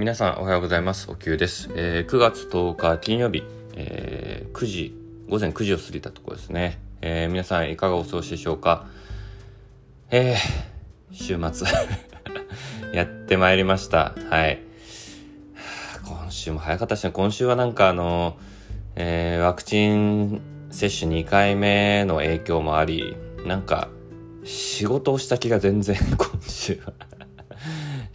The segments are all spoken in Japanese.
皆さんおはようございます。おきゅうです。えー、9月10日金曜日、えー、9時、午前9時を過ぎたところですね。えー、皆さんいかがお過ごしでしょうかえー、週末 やってまいりました。はい。今週も早かったですね。今週はなんかあの、えー、ワクチン接種2回目の影響もあり、なんか仕事をした気が全然 今週は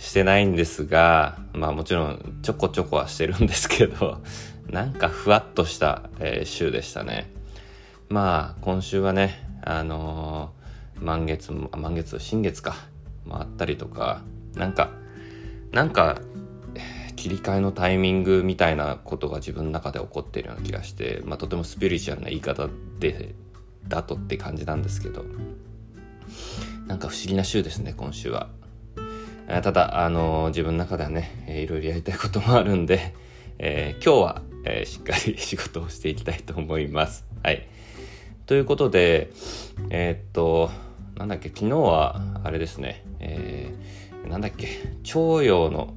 してないんですが、まあもちろんちょこちょこはしてるんですけど、なんかふわっとした、えー、週でしたね。まあ今週はね、あのー、満月、満月、新月か、もあったりとか、なんか、なんか、切り替えのタイミングみたいなことが自分の中で起こっているような気がして、まあ、とてもスピリチュアルな言い方でだとって感じなんですけどなんか不思議な週ですね今週は。ただ、あの、自分の中ではね、えー、いろいろやりたいこともあるんで、えー、今日は、えー、しっかり仕事をしていきたいと思います。はい。ということで、えー、っと、なんだっけ、昨日は、あれですね、えー、なんだっけ、徴用の、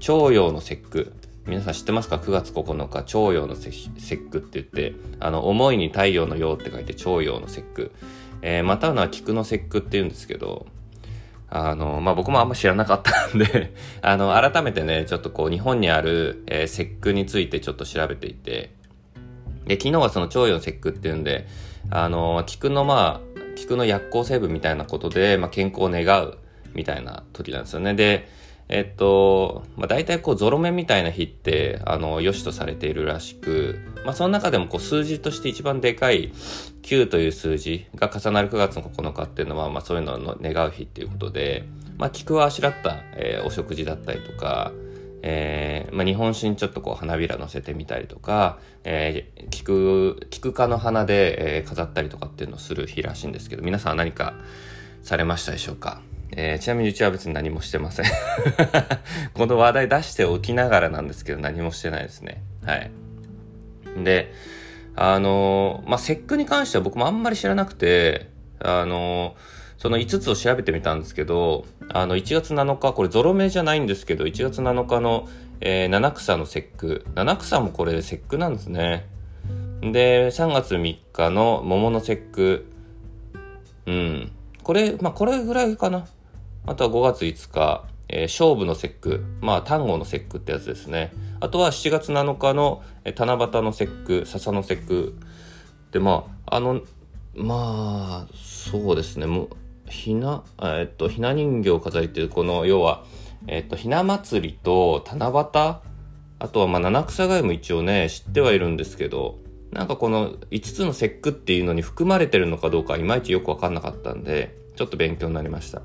徴用の節句。皆さん知ってますか ?9 月9日、徴用の節句って言って、あの、思いに太陽の陽って書いて、徴用の節句。えー、またのは菊の節句って言うんですけど、あの、まあ、僕もあんま知らなかったんで あの、改めてね、ちょっとこう、日本にある、えー、節句についてちょっと調べていて、で、昨日はその徴用節句っていうんで、あの、菊のまあ、菊の薬効成分みたいなことで、まあ、健康を願うみたいな時なんですよね。で、えっと、まあ、大体こうゾロ目みたいな日って、あの、良しとされているらしく、まあ、その中でもこう数字として一番でかい9という数字が重なる9月の9日っていうのは、まあ、そういうのを願う日っていうことで、まあ、菊をあしらった、えー、お食事だったりとか、えーまあ、日本酒にちょっとこう花びら乗せてみたりとか、えー、菊、菊科の花で、えー、飾ったりとかっていうのをする日らしいんですけど、皆さんは何かされましたでしょうか？えー、ちなみにうちは別に何もしてません この話題出しておきながらなんですけど何もしてないですね。はい。で、あのー、まあ、節句に関しては僕もあんまり知らなくて、あのー、その5つを調べてみたんですけど、あの、1月7日、これゾロ目じゃないんですけど、1月7日の、えー、七草の節句。七草もこれ節句なんですね。で、3月3日の桃の節句。うん。これ、まあ、これぐらいかな。あとは5月5日、えー、勝負の節句。まあ、単語の節句ってやつですね。あとは7月7日の、えー、七夕の節句、笹の節句。で、まあ、あの、まあ、そうですね。もう、ひな、えっと、ひな人形を飾りっていう、この、要は、えっと、ひな祭りと七夕、あとは、まあ、七草がゆも一応ね、知ってはいるんですけど、なんかこの5つの節句っていうのに含まれてるのかどうかいまいちよくわかんなかったんで、ちょっと勉強になりました。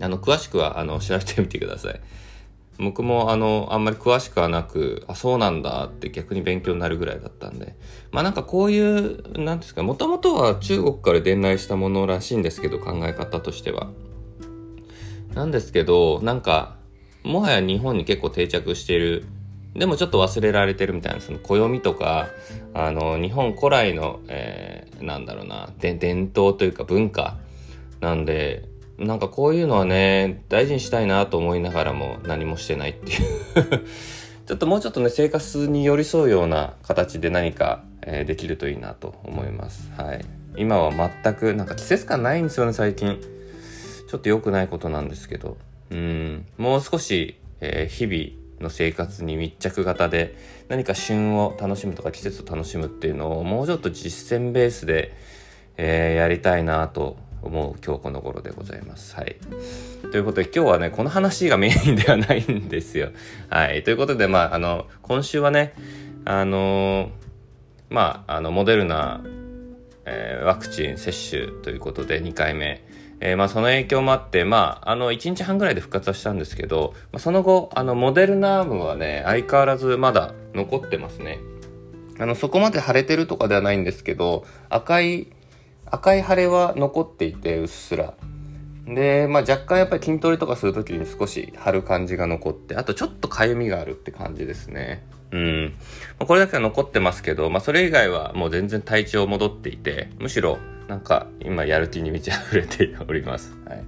あの、詳しくは、あの、調べてみてください。僕も、あの、あんまり詳しくはなく、あ、そうなんだって逆に勉強になるぐらいだったんで。まあなんかこういう、なんですか、もともとは中国から伝来したものらしいんですけど、考え方としては。なんですけど、なんか、もはや日本に結構定着しているでもちょっと忘れられてるみたいな、その暦とか、あの、日本古来の、えー、なんだろうな、伝統というか文化なんで、なんかこういうのはね、大事にしたいなと思いながらも何もしてないっていう ちょっともうちょっとね、生活に寄り添うような形で何か、えー、できるといいなと思います。はい。今は全く、なんか季節感ないんですよね、最近。ちょっと良くないことなんですけど。うん、もう少し、えー、日々、の生活に密着型で何か旬を楽しむとか季節を楽しむっていうのをもうちょっと実践ベースで、えー、やりたいなと思う今日この頃でございます。はい。ということで今日はね、この話がメインではないんですよ。はい。ということで、まあ、あの、今週はね、あのまあ、あの、モデルナ、えー、ワクチン接種ということで2回目、えー、まあその影響もあって、まあ、あの、1日半ぐらいで復活はしたんですけど、まあ、その後、あの、モデルナームはね、相変わらずまだ残ってますね。あの、そこまで腫れてるとかではないんですけど、赤い、赤い腫れは残っていて、うっすら。で、まあ若干やっぱり筋トレとかするときに少し張る感じが残って、あとちょっと痒みがあるって感じですね。うんま。これだけは残ってますけど、まあそれ以外はもう全然体調戻っていて、むしろなんか今やる気に満ち溢れております。はい。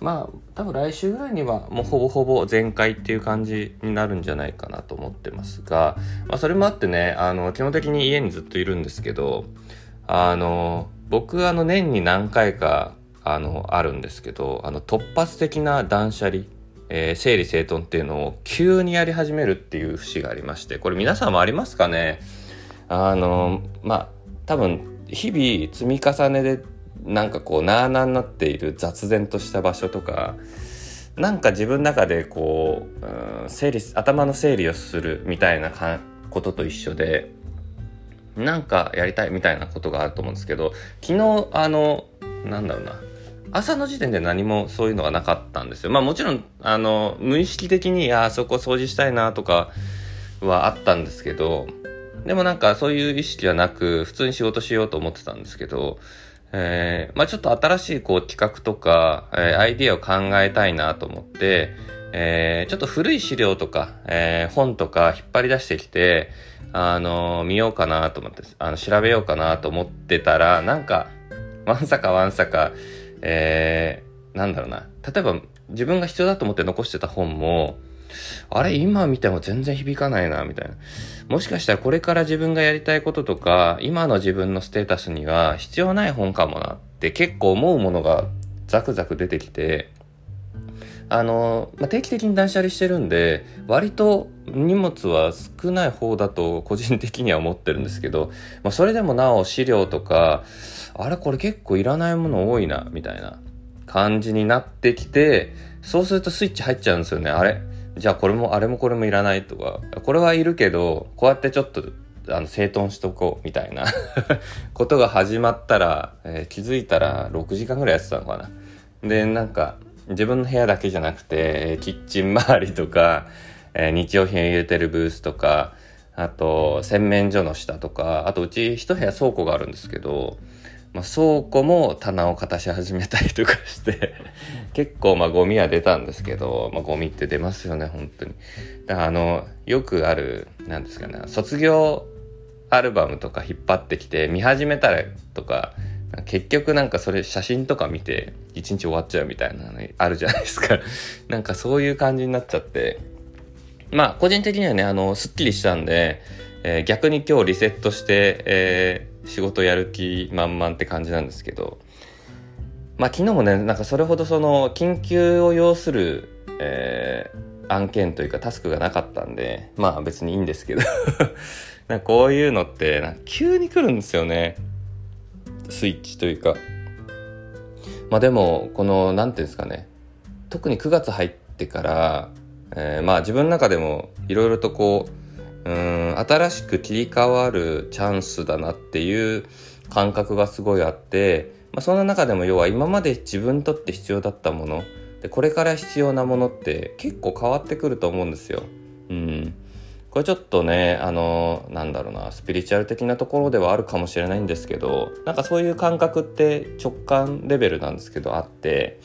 まあ多分来週ぐらいにはもうほぼほぼ全開っていう感じになるんじゃないかなと思ってますが、まあ、それもあってねあの基本的に家にずっといるんですけどあの僕あの年に何回かあのあるんですけどあの突発的な断捨離えー、整理整頓っていうのを急にやり始めるっていう節がありましてこれ皆さんもありますかね？あのまあ多分日々積み重ねでなんかこうなあなあになっている雑然とした場所とかなんか自分の中でこう、うん、整理頭の整理をするみたいなことと一緒でなんかやりたいみたいなことがあると思うんですけど昨日あのなんだろうな朝の時点で何もそういうのがなかったんですよ。まあもちろんあの無意識的にあそこ掃除したいなとかはあったんですけどでもなんかそういう意識はなく普通に仕事しようと思ってたんですけどえー、まあちょっと新しいこう企画とか、えー、アイディアを考えたいなと思って、えー、ちょっと古い資料とか、えー、本とか引っ張り出してきて、あのー、見ようかなと思って、あの、調べようかなと思ってたら、なんか、わんさかわんさか、えー、なんだろうな。例えば、自分が必要だと思って残してた本も、あれ今見ても全然響かないな、みたいな。もしかしたらこれから自分がやりたいこととか、今の自分のステータスには必要ない本かもなって結構思うものがザクザク出てきて、あの、まあ、定期的に断捨離してるんで、割と荷物は少ない方だと個人的には思ってるんですけど、まあ、それでもなお資料とか、あれこれ結構いらないもの多いな、みたいな感じになってきて、そうするとスイッチ入っちゃうんですよね。あれ？じゃあこれもあれもこれもいらない？とか、これはいるけど、こうやってちょっとあの整頓しとこうみたいな ことが始まったら、えー、気づいたら6時間ぐらいやってたのかな。で、なんか自分の部屋だけじゃなくて、キッチン周りとか、えー、日用品を入れてるブースとか、あと洗面所の下とか、あとうち一部屋倉庫があるんですけど、まあ、倉庫も棚を片し始めたりとかして 結構まあゴミは出たんですけど、まあ、ゴミって出ますよね本当に。だからあのよくあるなんですかね卒業アルバムとか引っ張ってきて見始めたらとか結局なんかそれ写真とか見て一日終わっちゃうみたいなのあるじゃないですか。なんかそういう感じになっちゃって。まあ個人的にはねあのすっきりしたんで、えー、逆に今日リセットして、えー仕事やる気満々って感じなんですけど、まあ昨日もね、なんかそれほどその緊急を要する、えー、案件というかタスクがなかったんで、まあ別にいいんですけど。なんかこういうのってなんか急に来るんですよね。スイッチというか。まあでも、この、なんていうんですかね。特に9月入ってから、えー、まあ自分の中でもいろいろとこう、うん新しく切り替わるチャンスだなっていう感覚がすごいあって、まあ、そんな中でも要は今まで自分にとって必要だったものでこれから必要なものって結構変わってくると思うんですよ。うん、これちょっとねあのなんだろうなスピリチュアル的なところではあるかもしれないんですけどなんかそういう感覚って直感レベルなんですけどあって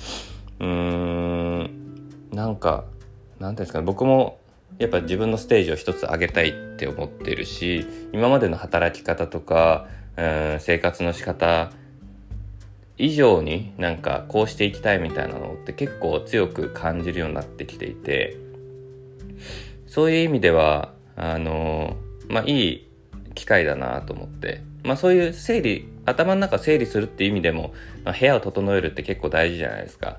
うーんなんかなんていうんですかね僕もやっぱ自分のステージを一つ上げたいって思ってるし今までの働き方とか、うん、生活の仕方以上になんかこうしていきたいみたいなのって結構強く感じるようになってきていてそういう意味ではあのまあいい機会だなと思って。まあそういう整理頭の中整理するって意味でも、まあ、部屋を整えるって結構大事じゃないですか。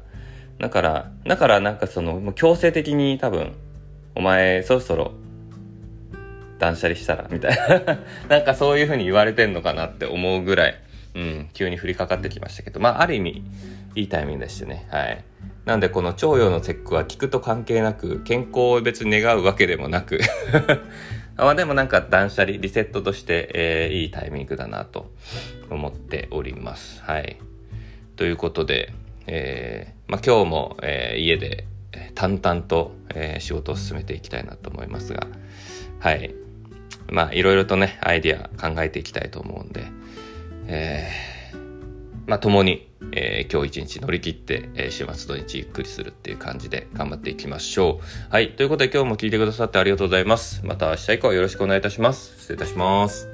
だからだからなんかそのもう強制的に多分お前そろそろ断捨離したらみたいな。なんかそういう風に言われてんのかなって思うぐらい、うん、急に降りかかってきましたけど、まあある意味いいタイミングでしてね。はい。なんでこの腸陽の節句は聞くと関係なく、健康を別に願うわけでもなく まあでもなんか断捨離、リセットとして、えー、いいタイミングだなと思っております。はい。ということで、えー、まあ今日も、えー、家で淡々と、えー、仕事を進めていきたいなと思いますが、はい。まあ、いろいろとね、アイディア考えていきたいと思うんで、えー、まあ、共に、えー、今日一日乗り切って、えー、週末土日ゆっくりするっていう感じで頑張っていきましょう。はい。ということで今日も聞いてくださってありがとうございます。また明日以降よろしくお願いいたします。失礼いたします。